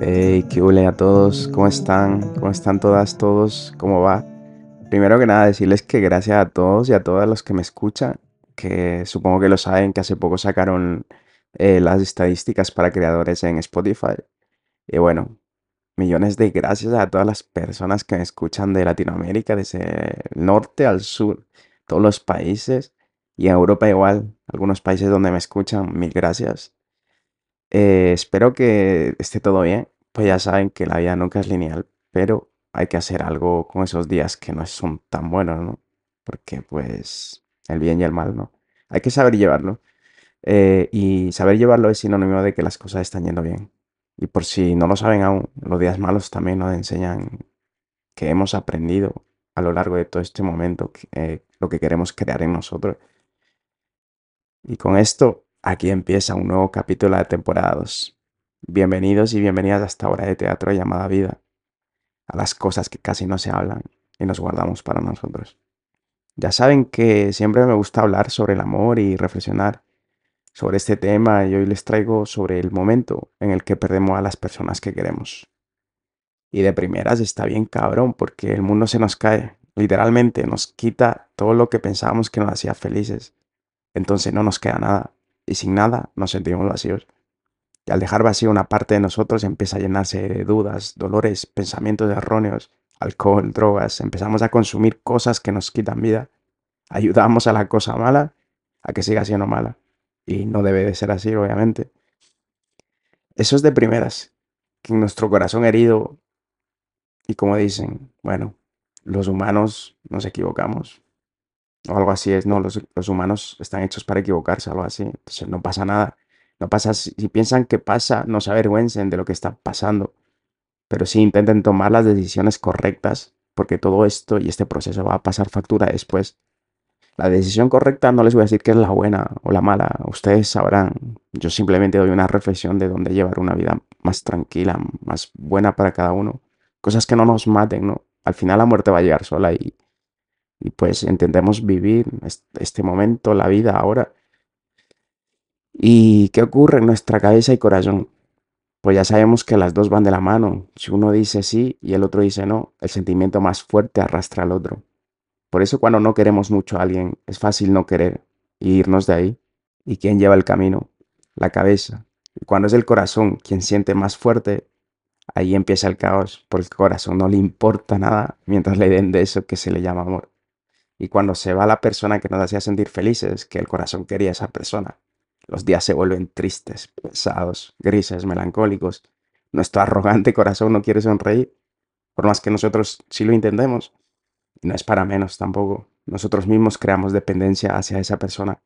Hey, qué hule a todos, ¿cómo están? ¿Cómo están todas, todos? ¿Cómo va? Primero que nada, decirles que gracias a todos y a todas los que me escuchan, que supongo que lo saben, que hace poco sacaron eh, las estadísticas para creadores en Spotify. Y bueno, millones de gracias a todas las personas que me escuchan de Latinoamérica, desde el norte al sur, todos los países, y en Europa igual, algunos países donde me escuchan, mil gracias. Eh, espero que esté todo bien. Pues ya saben que la vida nunca es lineal, pero hay que hacer algo con esos días que no son tan buenos, ¿no? Porque pues el bien y el mal, ¿no? Hay que saber llevarlo. Eh, y saber llevarlo es sinónimo de que las cosas están yendo bien. Y por si no lo saben aún, los días malos también nos enseñan que hemos aprendido a lo largo de todo este momento eh, lo que queremos crear en nosotros. Y con esto Aquí empieza un nuevo capítulo de temporada 2. Bienvenidos y bienvenidas a esta obra de teatro llamada vida, a las cosas que casi no se hablan y nos guardamos para nosotros. Ya saben que siempre me gusta hablar sobre el amor y reflexionar sobre este tema y hoy les traigo sobre el momento en el que perdemos a las personas que queremos. Y de primeras está bien cabrón porque el mundo se nos cae, literalmente nos quita todo lo que pensábamos que nos hacía felices. Entonces no nos queda nada y sin nada nos sentimos vacíos. Y al dejar vacío una parte de nosotros empieza a llenarse de dudas, dolores, pensamientos erróneos, alcohol, drogas, empezamos a consumir cosas que nos quitan vida. Ayudamos a la cosa mala a que siga siendo mala. Y no debe de ser así, obviamente. Eso es de primeras, que en nuestro corazón herido, y como dicen, bueno, los humanos nos equivocamos, algo así es, no, los, humanos están hechos para equivocarse, algo así. Entonces no pasa nada. No pasa, si, piensan que pasa, no se avergüencen de lo que está pasando, pero sí intenten tomar las decisiones correctas, porque todo esto y este proceso va a pasar factura después. La decisión correcta no les voy a decir que es la buena o la mala, ustedes sabrán. Yo simplemente doy una reflexión de dónde llevar una vida más tranquila, más buena para cada uno. Cosas que no nos maten, ¿no? Al final la muerte va a llegar sola y y pues intentemos vivir este momento, la vida ahora. ¿Y qué ocurre en nuestra cabeza y corazón? Pues ya sabemos que las dos van de la mano. Si uno dice sí y el otro dice no, el sentimiento más fuerte arrastra al otro. Por eso cuando no queremos mucho a alguien, es fácil no querer y irnos de ahí. ¿Y quién lleva el camino? La cabeza. Y cuando es el corazón quien siente más fuerte, ahí empieza el caos, porque el corazón no le importa nada mientras le den de eso que se le llama amor. Y cuando se va la persona que nos hacía sentir felices, que el corazón quería esa persona, los días se vuelven tristes, pesados, grises, melancólicos. Nuestro arrogante corazón no quiere sonreír, por más que nosotros sí lo intentemos. Y no es para menos tampoco. Nosotros mismos creamos dependencia hacia esa persona.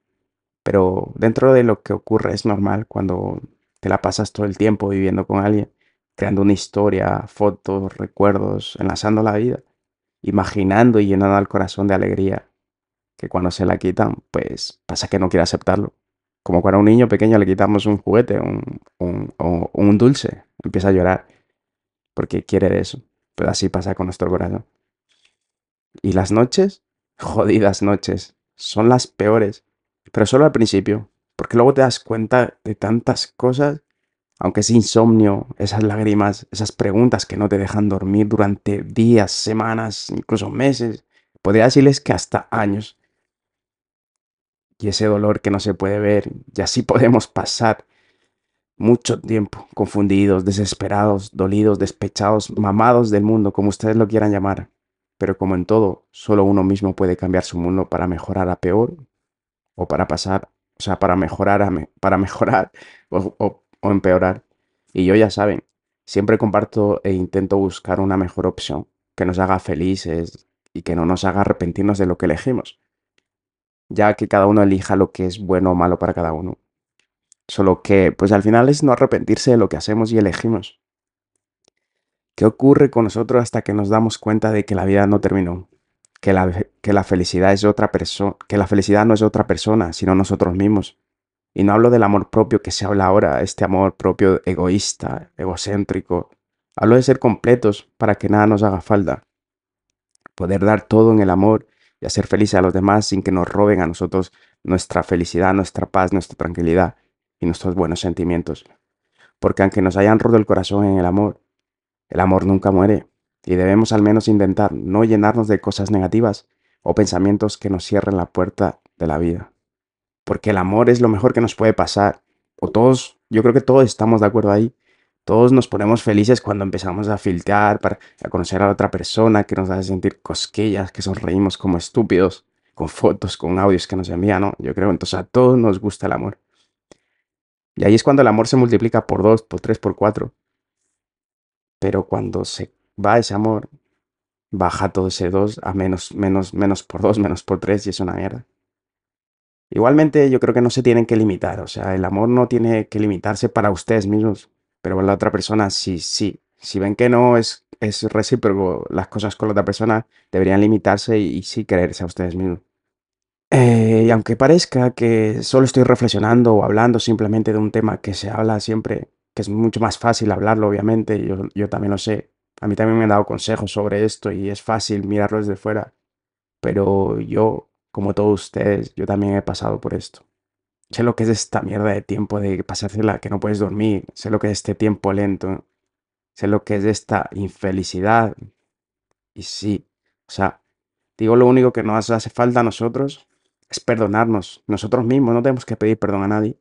Pero dentro de lo que ocurre es normal cuando te la pasas todo el tiempo viviendo con alguien, creando una historia, fotos, recuerdos, enlazando la vida imaginando y llenando al corazón de alegría, que cuando se la quitan, pues pasa que no quiere aceptarlo. Como cuando a un niño pequeño le quitamos un juguete un, un, o un dulce, empieza a llorar porque quiere de eso. Pues así pasa con nuestro corazón. Y las noches, jodidas noches, son las peores, pero solo al principio, porque luego te das cuenta de tantas cosas aunque es insomnio, esas lágrimas, esas preguntas que no te dejan dormir durante días, semanas, incluso meses, podría decirles que hasta años. Y ese dolor que no se puede ver, y así podemos pasar mucho tiempo confundidos, desesperados, dolidos, despechados, mamados del mundo, como ustedes lo quieran llamar. Pero como en todo, solo uno mismo puede cambiar su mundo para mejorar a peor o para pasar, o sea, para mejorar, a para mejorar o o empeorar. Y yo ya saben, siempre comparto e intento buscar una mejor opción que nos haga felices y que no nos haga arrepentirnos de lo que elegimos, ya que cada uno elija lo que es bueno o malo para cada uno. Solo que, pues al final es no arrepentirse de lo que hacemos y elegimos. ¿Qué ocurre con nosotros hasta que nos damos cuenta de que la vida no terminó? Que la, que la felicidad es otra persona, que la felicidad no es otra persona, sino nosotros mismos. Y no hablo del amor propio que se habla ahora, este amor propio egoísta, egocéntrico. Hablo de ser completos para que nada nos haga falta. Poder dar todo en el amor y hacer felices a los demás sin que nos roben a nosotros nuestra felicidad, nuestra paz, nuestra tranquilidad y nuestros buenos sentimientos. Porque aunque nos hayan roto el corazón en el amor, el amor nunca muere y debemos al menos intentar no llenarnos de cosas negativas o pensamientos que nos cierren la puerta de la vida. Porque el amor es lo mejor que nos puede pasar. O todos, yo creo que todos estamos de acuerdo ahí. Todos nos ponemos felices cuando empezamos a filtrar para conocer a la otra persona que nos hace sentir cosquillas, que sonreímos como estúpidos, con fotos, con audios que nos envían, ¿no? Yo creo, entonces a todos nos gusta el amor. Y ahí es cuando el amor se multiplica por dos, por tres, por cuatro. Pero cuando se va ese amor, baja todo ese 2 a menos, menos, menos por 2, menos por 3 y es una mierda. Igualmente yo creo que no se tienen que limitar, o sea, el amor no tiene que limitarse para ustedes mismos, pero la otra persona sí, sí. Si ven que no es, es recíproco las cosas con la otra persona, deberían limitarse y, y sí quererse a ustedes mismos. Eh, y aunque parezca que solo estoy reflexionando o hablando simplemente de un tema que se habla siempre, que es mucho más fácil hablarlo, obviamente, yo, yo también lo sé, a mí también me han dado consejos sobre esto y es fácil mirarlo desde fuera. Pero yo, como todos ustedes, yo también he pasado por esto. Sé lo que es esta mierda de tiempo de pasársela que no puedes dormir. Sé lo que es este tiempo lento. Sé lo que es esta infelicidad. Y sí, o sea, digo lo único que nos hace falta a nosotros es perdonarnos. Nosotros mismos no tenemos que pedir perdón a nadie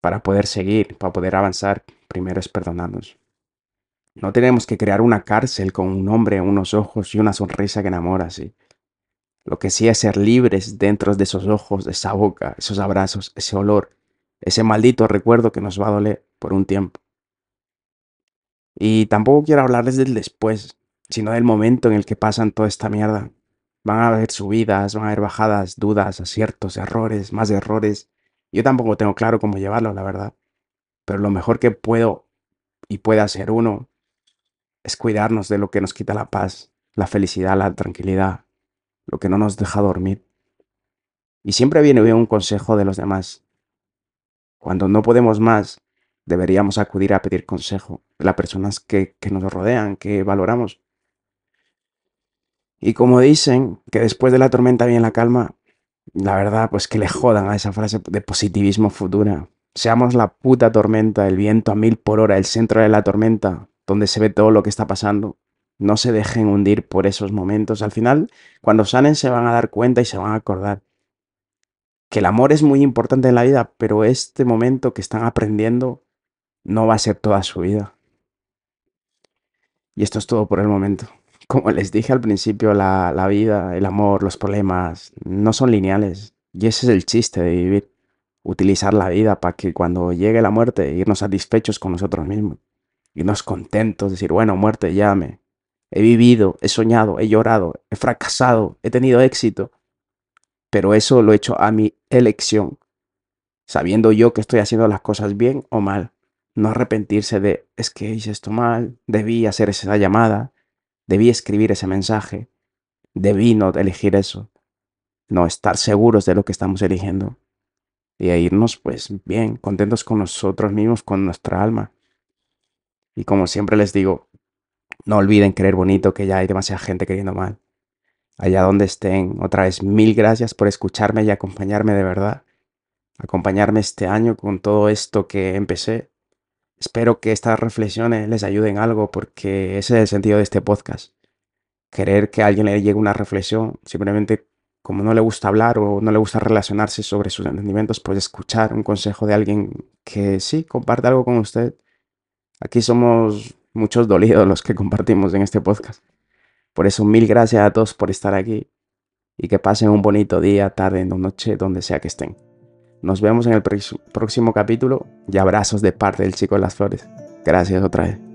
para poder seguir, para poder avanzar. Primero es perdonarnos. No tenemos que crear una cárcel con un nombre, unos ojos y una sonrisa que enamora, sí. Lo que sí es ser libres dentro de esos ojos, de esa boca, esos abrazos, ese olor, ese maldito recuerdo que nos va a doler por un tiempo. Y tampoco quiero hablarles del después, sino del momento en el que pasan toda esta mierda. Van a haber subidas, van a haber bajadas, dudas, aciertos, errores, más errores. Yo tampoco tengo claro cómo llevarlo, la verdad. Pero lo mejor que puedo y puede hacer uno es cuidarnos de lo que nos quita la paz, la felicidad, la tranquilidad, lo que no nos deja dormir. Y siempre viene un consejo de los demás. Cuando no podemos más, deberíamos acudir a pedir consejo de las personas que, que nos rodean, que valoramos. Y como dicen que después de la tormenta viene la calma, la verdad, pues que le jodan a esa frase de positivismo futura. Seamos la puta tormenta, el viento a mil por hora, el centro de la tormenta, donde se ve todo lo que está pasando. No se dejen hundir por esos momentos. Al final, cuando salen se van a dar cuenta y se van a acordar que el amor es muy importante en la vida, pero este momento que están aprendiendo no va a ser toda su vida. Y esto es todo por el momento. Como les dije al principio, la, vida, el amor, los problemas no son lineales. Y ese es el chiste de vivir. Utilizar la vida para que cuando llegue la muerte, irnos satisfechos con nosotros mismos irnos contentos, decir, bueno, muerte, llame. He vivido, he soñado, he llorado, he fracasado, he tenido éxito. Pero eso lo he hecho a mi elección, sabiendo yo que estoy haciendo las cosas bien o mal. No arrepentirse de, es que hice esto mal, debí hacer esa llamada, debí escribir ese mensaje, debí no elegir eso. No, estar seguros de lo que estamos eligiendo. Y irnos pues bien, contentos con nosotros mismos, con nuestra alma. Y como siempre les digo, no olviden creer bonito que ya hay demasiada gente queriendo mal. Allá donde estén, otra vez mil gracias por escucharme y acompañarme de verdad. Acompañarme este año con todo esto que empecé. Espero que estas reflexiones les ayuden algo porque ese es el sentido de este podcast. Querer que a alguien le llegue una reflexión, simplemente como no le gusta hablar o no le gusta relacionarse sobre sus entendimientos, pues escuchar un consejo de alguien que sí comparte algo con usted Aquí somos muchos dolidos los que compartimos en este podcast. Por eso mil gracias a todos por estar aquí y que pasen un bonito día, tarde, noche, donde sea que estén. Nos vemos en el próximo capítulo y abrazos de parte del chico de las flores. Gracias otra vez.